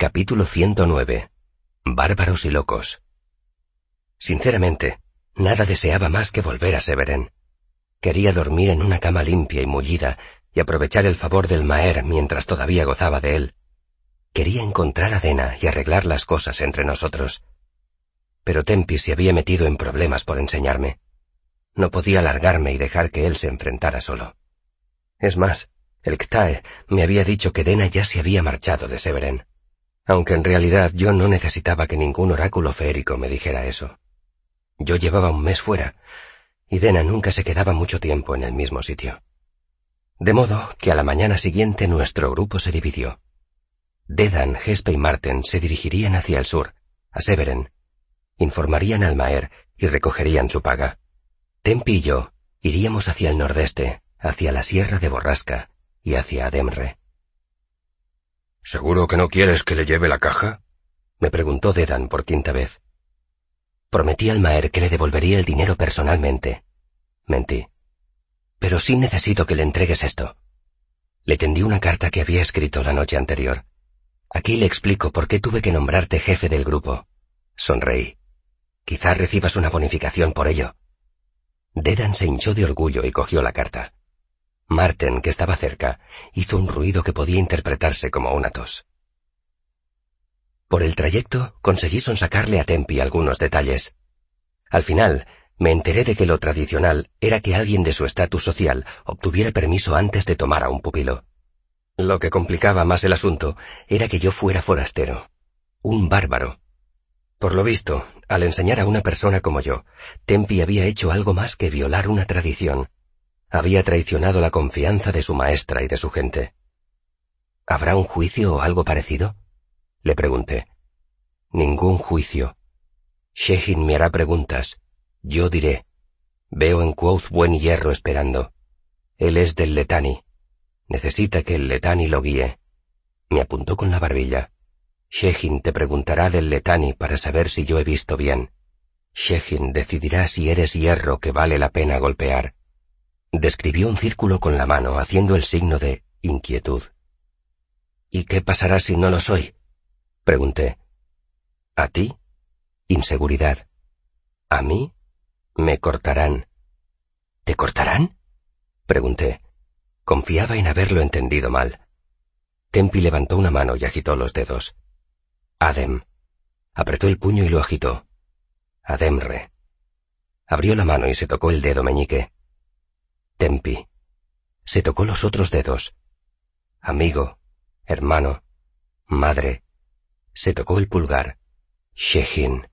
Capítulo 109. Bárbaros y locos. Sinceramente, nada deseaba más que volver a Severen. Quería dormir en una cama limpia y mullida y aprovechar el favor del Maer mientras todavía gozaba de él. Quería encontrar a Dena y arreglar las cosas entre nosotros. Pero Tempi se había metido en problemas por enseñarme. No podía largarme y dejar que él se enfrentara solo. Es más, el Ktae me había dicho que Dena ya se había marchado de Severen aunque en realidad yo no necesitaba que ningún oráculo feérico me dijera eso. Yo llevaba un mes fuera, y Dena nunca se quedaba mucho tiempo en el mismo sitio. De modo que a la mañana siguiente nuestro grupo se dividió. Dedan, Gespe y Marten se dirigirían hacia el sur, a Severen, informarían al Maer y recogerían su paga. Tempi y yo iríamos hacia el nordeste, hacia la sierra de Borrasca y hacia Ademre. ¿Seguro que no quieres que le lleve la caja? me preguntó Dedan por quinta vez. Prometí al Maer que le devolvería el dinero personalmente. Mentí. Pero sí necesito que le entregues esto. Le tendí una carta que había escrito la noche anterior. Aquí le explico por qué tuve que nombrarte jefe del grupo. Sonreí. Quizás recibas una bonificación por ello. Dedan se hinchó de orgullo y cogió la carta. Marten, que estaba cerca, hizo un ruido que podía interpretarse como una tos. Por el trayecto conseguí sonsacarle a Tempi algunos detalles. Al final, me enteré de que lo tradicional era que alguien de su estatus social obtuviera permiso antes de tomar a un pupilo. Lo que complicaba más el asunto era que yo fuera forastero, un bárbaro. Por lo visto, al enseñar a una persona como yo, Tempi había hecho algo más que violar una tradición, había traicionado la confianza de su maestra y de su gente. ¿Habrá un juicio o algo parecido? Le pregunté. Ningún juicio. Shehin me hará preguntas. Yo diré. Veo en Quoth buen hierro esperando. Él es del Letani. Necesita que el Letani lo guíe. Me apuntó con la barbilla. Shehin te preguntará del Letani para saber si yo he visto bien. Shehin decidirá si eres hierro que vale la pena golpear. Describió un círculo con la mano, haciendo el signo de inquietud. ¿Y qué pasará si no lo soy? Pregunté. ¿A ti? Inseguridad. ¿A mí? Me cortarán. ¿Te cortarán? Pregunté. Confiaba en haberlo entendido mal. Tempi levantó una mano y agitó los dedos. Adem. Apretó el puño y lo agitó. Ademre. Abrió la mano y se tocó el dedo meñique. Tempi. Se tocó los otros dedos. Amigo, hermano, madre. Se tocó el pulgar. Shehin.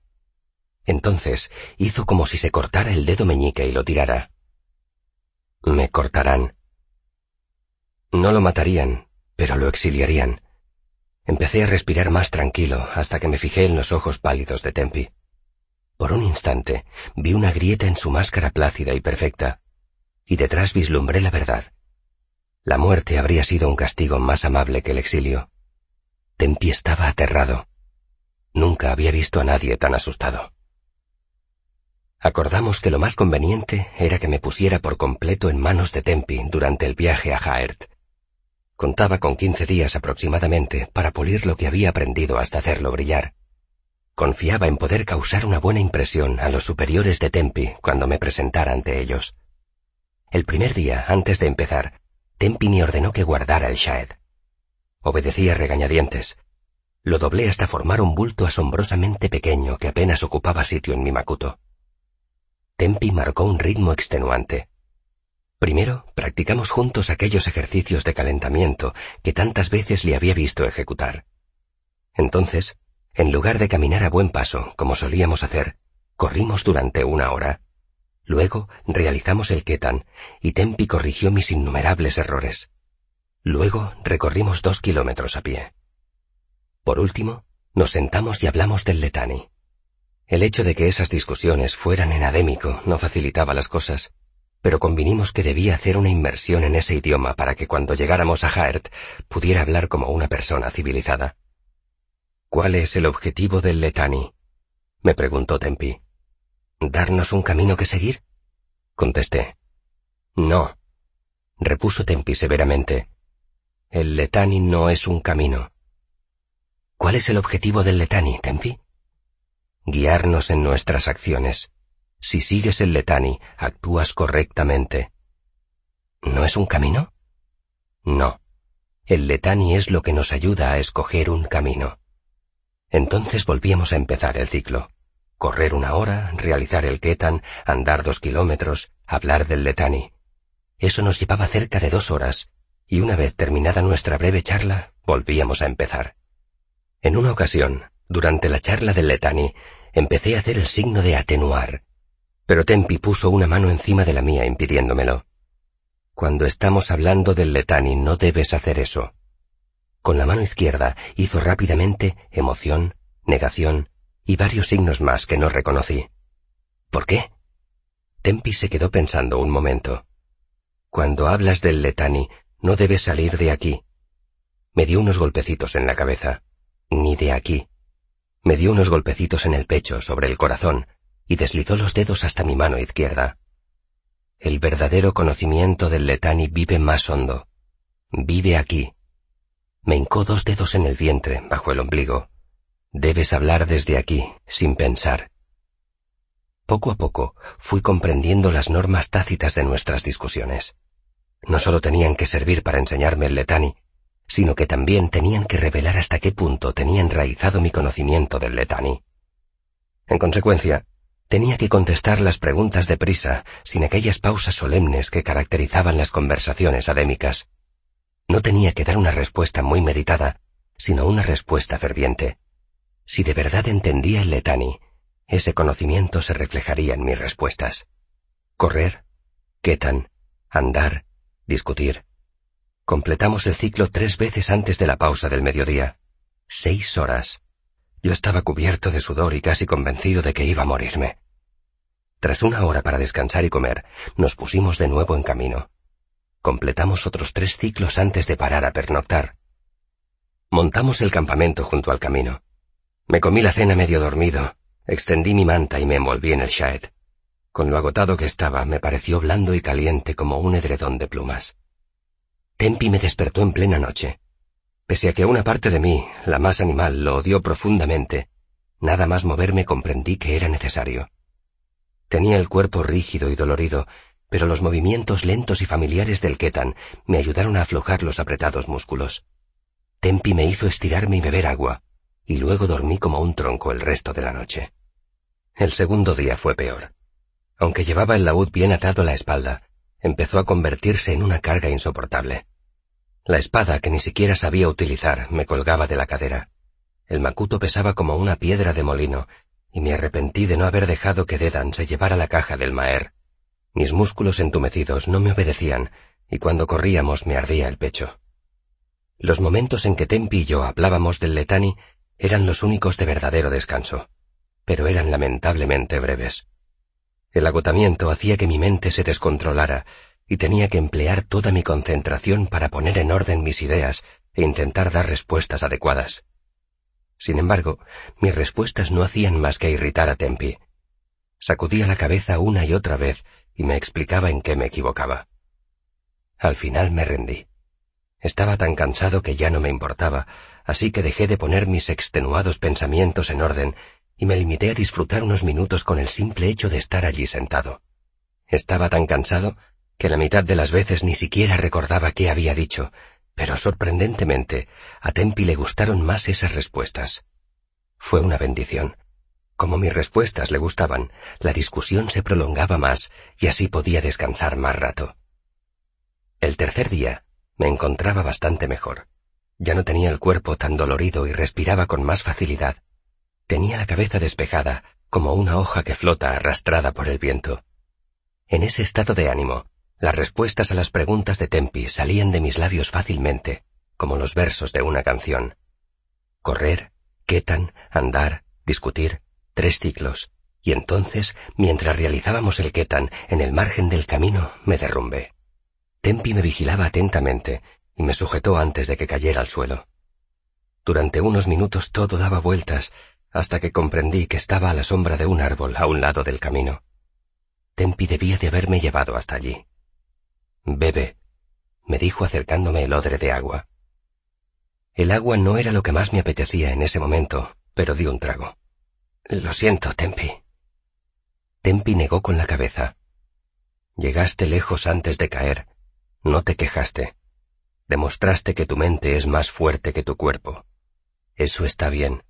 Entonces hizo como si se cortara el dedo meñique y lo tirara. Me cortarán. No lo matarían, pero lo exiliarían. Empecé a respirar más tranquilo hasta que me fijé en los ojos pálidos de Tempi. Por un instante vi una grieta en su máscara plácida y perfecta y detrás vislumbré la verdad. La muerte habría sido un castigo más amable que el exilio. Tempi estaba aterrado. Nunca había visto a nadie tan asustado. Acordamos que lo más conveniente era que me pusiera por completo en manos de Tempi durante el viaje a Haert. Contaba con quince días aproximadamente para pulir lo que había aprendido hasta hacerlo brillar. Confiaba en poder causar una buena impresión a los superiores de Tempi cuando me presentara ante ellos. El primer día, antes de empezar, Tempi me ordenó que guardara el Shaed. Obedecí a regañadientes. Lo doblé hasta formar un bulto asombrosamente pequeño que apenas ocupaba sitio en mi macuto. Tempi marcó un ritmo extenuante. Primero, practicamos juntos aquellos ejercicios de calentamiento que tantas veces le había visto ejecutar. Entonces, en lugar de caminar a buen paso, como solíamos hacer, corrimos durante una hora. Luego realizamos el Ketan y Tempi corrigió mis innumerables errores. Luego recorrimos dos kilómetros a pie. Por último, nos sentamos y hablamos del Letani. El hecho de que esas discusiones fueran en adémico no facilitaba las cosas, pero convinimos que debía hacer una inmersión en ese idioma para que cuando llegáramos a Haert pudiera hablar como una persona civilizada. ¿Cuál es el objetivo del Letani? me preguntó Tempi. ¿Darnos un camino que seguir? Contesté. No, repuso Tempi severamente. El Letani no es un camino. ¿Cuál es el objetivo del Letani, Tempi? Guiarnos en nuestras acciones. Si sigues el Letani, actúas correctamente. ¿No es un camino? No. El Letani es lo que nos ayuda a escoger un camino. Entonces volvíamos a empezar el ciclo. Correr una hora, realizar el Ketan, andar dos kilómetros, hablar del Letani. Eso nos llevaba cerca de dos horas, y una vez terminada nuestra breve charla, volvíamos a empezar. En una ocasión, durante la charla del Letani, empecé a hacer el signo de atenuar, pero Tempi puso una mano encima de la mía impidiéndomelo. Cuando estamos hablando del Letani no debes hacer eso. Con la mano izquierda hizo rápidamente emoción, negación y varios signos más que no reconocí. ¿Por qué? Tempi se quedó pensando un momento. Cuando hablas del Letani, no debes salir de aquí. Me dio unos golpecitos en la cabeza. Ni de aquí. Me dio unos golpecitos en el pecho, sobre el corazón, y deslizó los dedos hasta mi mano izquierda. El verdadero conocimiento del Letani vive más hondo. Vive aquí. Me hincó dos dedos en el vientre, bajo el ombligo. Debes hablar desde aquí, sin pensar. Poco a poco fui comprendiendo las normas tácitas de nuestras discusiones. No solo tenían que servir para enseñarme el Letani, sino que también tenían que revelar hasta qué punto tenía enraizado mi conocimiento del Letani. En consecuencia, tenía que contestar las preguntas deprisa, sin aquellas pausas solemnes que caracterizaban las conversaciones adémicas. No tenía que dar una respuesta muy meditada, sino una respuesta ferviente. Si de verdad entendía el Letani, ese conocimiento se reflejaría en mis respuestas. Correr, quetan, andar, discutir, Completamos el ciclo tres veces antes de la pausa del mediodía. Seis horas. Yo estaba cubierto de sudor y casi convencido de que iba a morirme. Tras una hora para descansar y comer, nos pusimos de nuevo en camino. Completamos otros tres ciclos antes de parar a pernoctar. Montamos el campamento junto al camino. Me comí la cena medio dormido, extendí mi manta y me envolví en el shaed. Con lo agotado que estaba, me pareció blando y caliente como un edredón de plumas. Tempi me despertó en plena noche. Pese a que una parte de mí, la más animal, lo odió profundamente, nada más moverme comprendí que era necesario. Tenía el cuerpo rígido y dolorido, pero los movimientos lentos y familiares del Ketan me ayudaron a aflojar los apretados músculos. Tempi me hizo estirarme y beber agua, y luego dormí como un tronco el resto de la noche. El segundo día fue peor. Aunque llevaba el laúd bien atado a la espalda, empezó a convertirse en una carga insoportable. La espada, que ni siquiera sabía utilizar, me colgaba de la cadera. El macuto pesaba como una piedra de molino, y me arrepentí de no haber dejado que Dedan se llevara la caja del Maer. Mis músculos entumecidos no me obedecían, y cuando corríamos me ardía el pecho. Los momentos en que Tempi y yo hablábamos del Letani eran los únicos de verdadero descanso, pero eran lamentablemente breves. El agotamiento hacía que mi mente se descontrolara y tenía que emplear toda mi concentración para poner en orden mis ideas e intentar dar respuestas adecuadas. Sin embargo, mis respuestas no hacían más que irritar a Tempi. Sacudía la cabeza una y otra vez y me explicaba en qué me equivocaba. Al final me rendí. Estaba tan cansado que ya no me importaba, así que dejé de poner mis extenuados pensamientos en orden y me limité a disfrutar unos minutos con el simple hecho de estar allí sentado. Estaba tan cansado que la mitad de las veces ni siquiera recordaba qué había dicho, pero sorprendentemente a Tempi le gustaron más esas respuestas. Fue una bendición. Como mis respuestas le gustaban, la discusión se prolongaba más y así podía descansar más rato. El tercer día me encontraba bastante mejor. Ya no tenía el cuerpo tan dolorido y respiraba con más facilidad, Tenía la cabeza despejada, como una hoja que flota arrastrada por el viento. En ese estado de ánimo, las respuestas a las preguntas de Tempi salían de mis labios fácilmente, como los versos de una canción. Correr, quetan, andar, discutir, tres ciclos, y entonces, mientras realizábamos el quetan en el margen del camino, me derrumbé. Tempi me vigilaba atentamente y me sujetó antes de que cayera al suelo. Durante unos minutos todo daba vueltas, hasta que comprendí que estaba a la sombra de un árbol a un lado del camino. Tempi debía de haberme llevado hasta allí. Bebe, me dijo acercándome el odre de agua. El agua no era lo que más me apetecía en ese momento, pero di un trago. Lo siento, Tempi. Tempi negó con la cabeza. Llegaste lejos antes de caer. No te quejaste. Demostraste que tu mente es más fuerte que tu cuerpo. Eso está bien.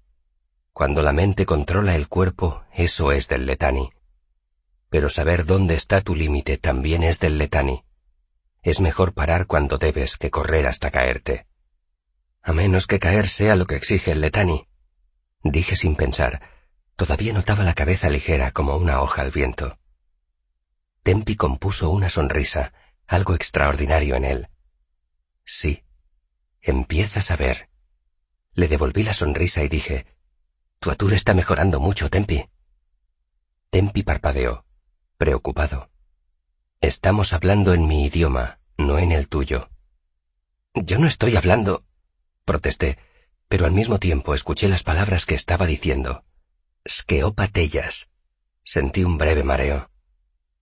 Cuando la mente controla el cuerpo, eso es del letani. Pero saber dónde está tu límite también es del letani. Es mejor parar cuando debes que correr hasta caerte. A menos que caer sea lo que exige el letani. Dije sin pensar. Todavía notaba la cabeza ligera como una hoja al viento. Tempi compuso una sonrisa, algo extraordinario en él. Sí, empiezas a ver. Le devolví la sonrisa y dije, Tu atur está mejorando mucho, Tempi. Tempi parpadeó, preocupado. Estamos hablando en mi idioma, no en el tuyo. Yo no estoy hablando, protesté, pero al mismo tiempo escuché las palabras que estaba diciendo. Skeopatellas. Sentí un breve mareo.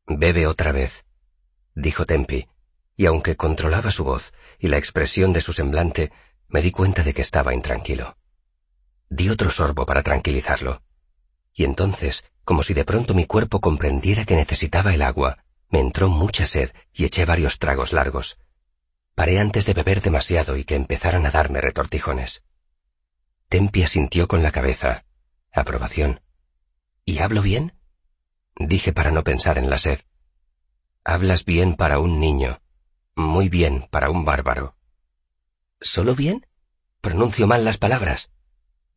Bebe otra vez, dijo Tempi, y aunque controlaba su voz y la expresión de su semblante, me di cuenta de que estaba intranquilo. Di otro sorbo para tranquilizarlo. Y entonces, como si de pronto mi cuerpo comprendiera que necesitaba el agua, me entró mucha sed y eché varios tragos largos. Paré antes de beber demasiado y que empezaran a darme retortijones. Tempi asintió con la cabeza. Aprobación. ¿Y hablo bien? Dije para no pensar en la sed. Hablas bien para un niño. Muy bien para un bárbaro. ¿Solo bien? Pronuncio mal las palabras.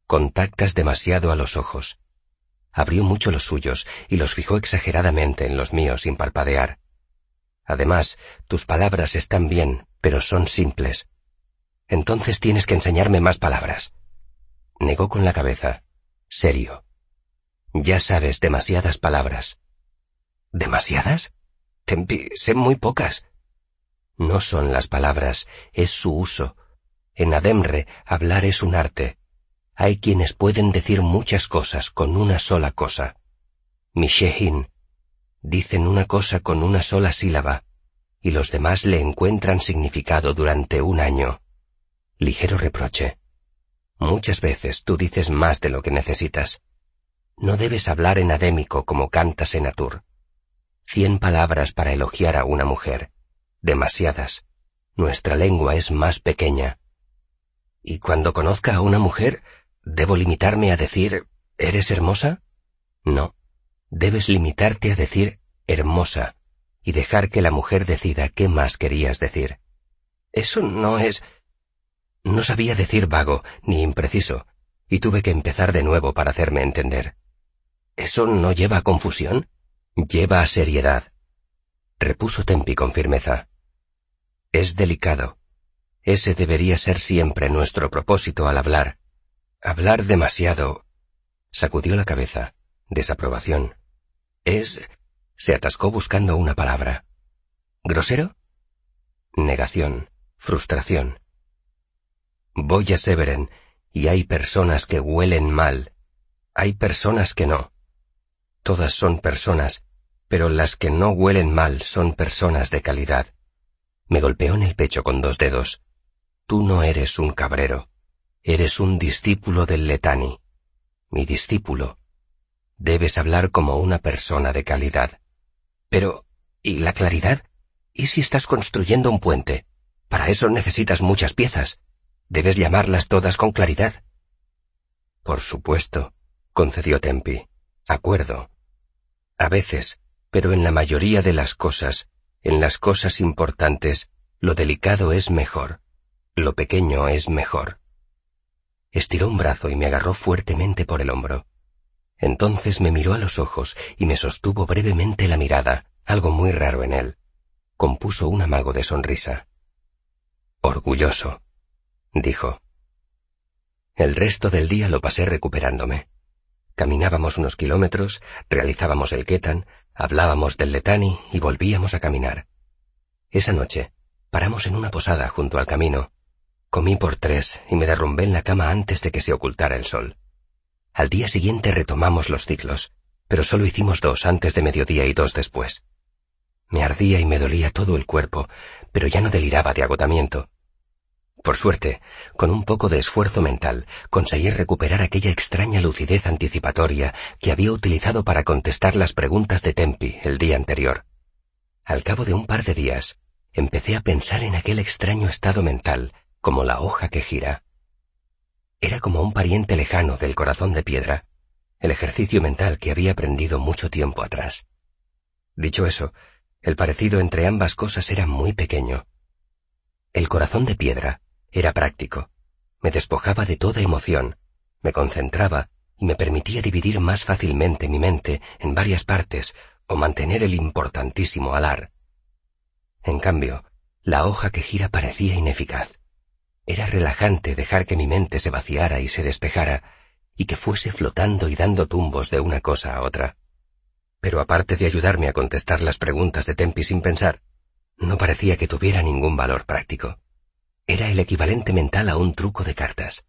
Contactas demasiado a los ojos. Abrió mucho los suyos y los fijó exageradamente en los míos sin parpadear. Además, tus palabras están bien, pero son simples. Entonces tienes que enseñarme más palabras. Negó con la cabeza. Serio. Ya sabes demasiadas palabras. ¿Demasiadas? Sé muy pocas. No son las palabras, es su uso. En Ademre, hablar es un arte. Hay quienes pueden decir muchas cosas con una sola cosa. Mishehin. Dicen una cosa con una sola sílaba, y los demás le encuentran significado durante un año. Ligero reproche. Muchas veces tú dices más de lo que necesitas. No debes hablar en adémico como cantas en Atur. Cien palabras para elogiar a una mujer. Demasiadas. Nuestra lengua es más pequeña. Y cuando conozca a una mujer, ¿debo limitarme a decir ¿eres hermosa? No. Debes limitarte a decir hermosa y dejar que la mujer decida qué más querías decir. Eso no es... No sabía decir vago ni impreciso, y tuve que empezar de nuevo para hacerme entender. ¿Eso no lleva a confusión? Lleva a seriedad. Repuso Tempi con firmeza. Es delicado. Ese debería ser siempre nuestro propósito al hablar. Hablar demasiado. Sacudió la cabeza. Desaprobación. Es... Se atascó buscando una palabra. ¿Grosero? Negación. Frustración. Voy a Severen, y hay personas que huelen mal. Hay personas que no. Todas son personas, pero las que no huelen mal son personas de calidad. Me golpeó en el pecho con dos dedos. Tú no eres un cabrero. Eres un discípulo del Letani. Mi discípulo. Debes hablar como una persona de calidad. Pero, ¿y la claridad? ¿Y si estás construyendo un puente? Para eso necesitas muchas piezas. Debes llamarlas todas con claridad. Por supuesto, concedió Tempi. Acuerdo. A veces, pero en la mayoría de las cosas, en las cosas importantes, lo delicado es mejor. Lo pequeño es mejor. Estiró un brazo y me agarró fuertemente por el hombro. Entonces me miró a los ojos y me sostuvo brevemente la mirada, algo muy raro en él. Compuso un amago de sonrisa. Orgulloso, dijo. El resto del día lo pasé recuperándome. Caminábamos unos kilómetros, realizábamos el ketan, hablábamos del letani y volvíamos a caminar. Esa noche, paramos en una posada junto al camino. Comí por tres y me derrumbé en la cama antes de que se ocultara el sol. Al día siguiente retomamos los ciclos, pero solo hicimos dos antes de mediodía y dos después. Me ardía y me dolía todo el cuerpo, pero ya no deliraba de agotamiento. Por suerte, con un poco de esfuerzo mental, conseguí recuperar aquella extraña lucidez anticipatoria que había utilizado para contestar las preguntas de Tempi el día anterior. Al cabo de un par de días, empecé a pensar en aquel extraño estado mental, como la hoja que gira. Era como un pariente lejano del corazón de piedra, el ejercicio mental que había aprendido mucho tiempo atrás. Dicho eso, el parecido entre ambas cosas era muy pequeño. El corazón de piedra era práctico, me despojaba de toda emoción, me concentraba y me permitía dividir más fácilmente mi mente en varias partes o mantener el importantísimo alar. En cambio, la hoja que gira parecía ineficaz. Era relajante dejar que mi mente se vaciara y se despejara, y que fuese flotando y dando tumbos de una cosa a otra. Pero aparte de ayudarme a contestar las preguntas de Tempi sin pensar, no parecía que tuviera ningún valor práctico. Era el equivalente mental a un truco de cartas.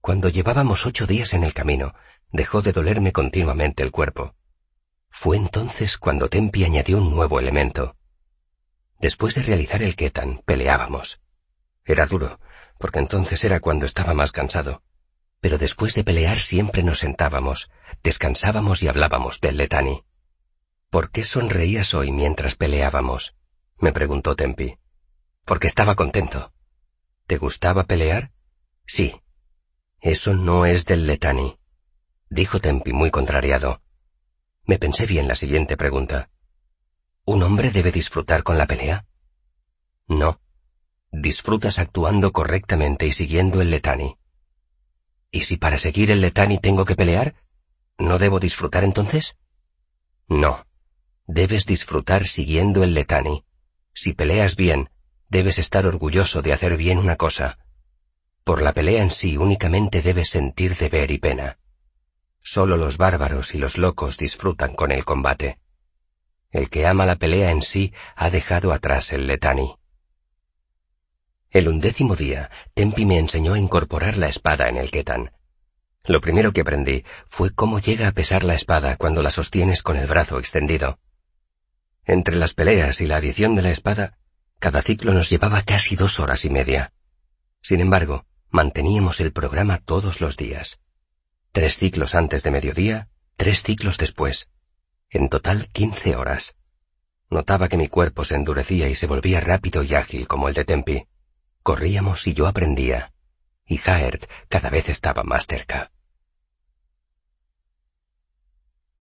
Cuando llevábamos ocho días en el camino, dejó de dolerme continuamente el cuerpo. Fue entonces cuando Tempi añadió un nuevo elemento. Después de realizar el ketan, peleábamos. Era duro, porque entonces era cuando estaba más cansado. Pero después de pelear siempre nos sentábamos, descansábamos y hablábamos del letani. ¿Por qué sonreías hoy mientras peleábamos? me preguntó Tempi. Porque estaba contento. ¿Te gustaba pelear? Sí. Eso no es del letani, dijo Tempi muy contrariado. Me pensé bien la siguiente pregunta. ¿Un hombre debe disfrutar con la pelea? No. Disfrutas actuando correctamente y siguiendo el letani. ¿Y si para seguir el letani tengo que pelear? ¿No debo disfrutar entonces? No. Debes disfrutar siguiendo el letani. Si peleas bien, debes estar orgulloso de hacer bien una cosa. Por la pelea en sí únicamente debes sentir deber y pena. Solo los bárbaros y los locos disfrutan con el combate. El que ama la pelea en sí ha dejado atrás el letani. El undécimo día, Tempi me enseñó a incorporar la espada en el ketan. Lo primero que aprendí fue cómo llega a pesar la espada cuando la sostienes con el brazo extendido. Entre las peleas y la adición de la espada, cada ciclo nos llevaba casi dos horas y media. Sin embargo, manteníamos el programa todos los días. Tres ciclos antes de mediodía, tres ciclos después. En total quince horas. Notaba que mi cuerpo se endurecía y se volvía rápido y ágil como el de Tempi. Corríamos y yo aprendía. Y Haert cada vez estaba más cerca.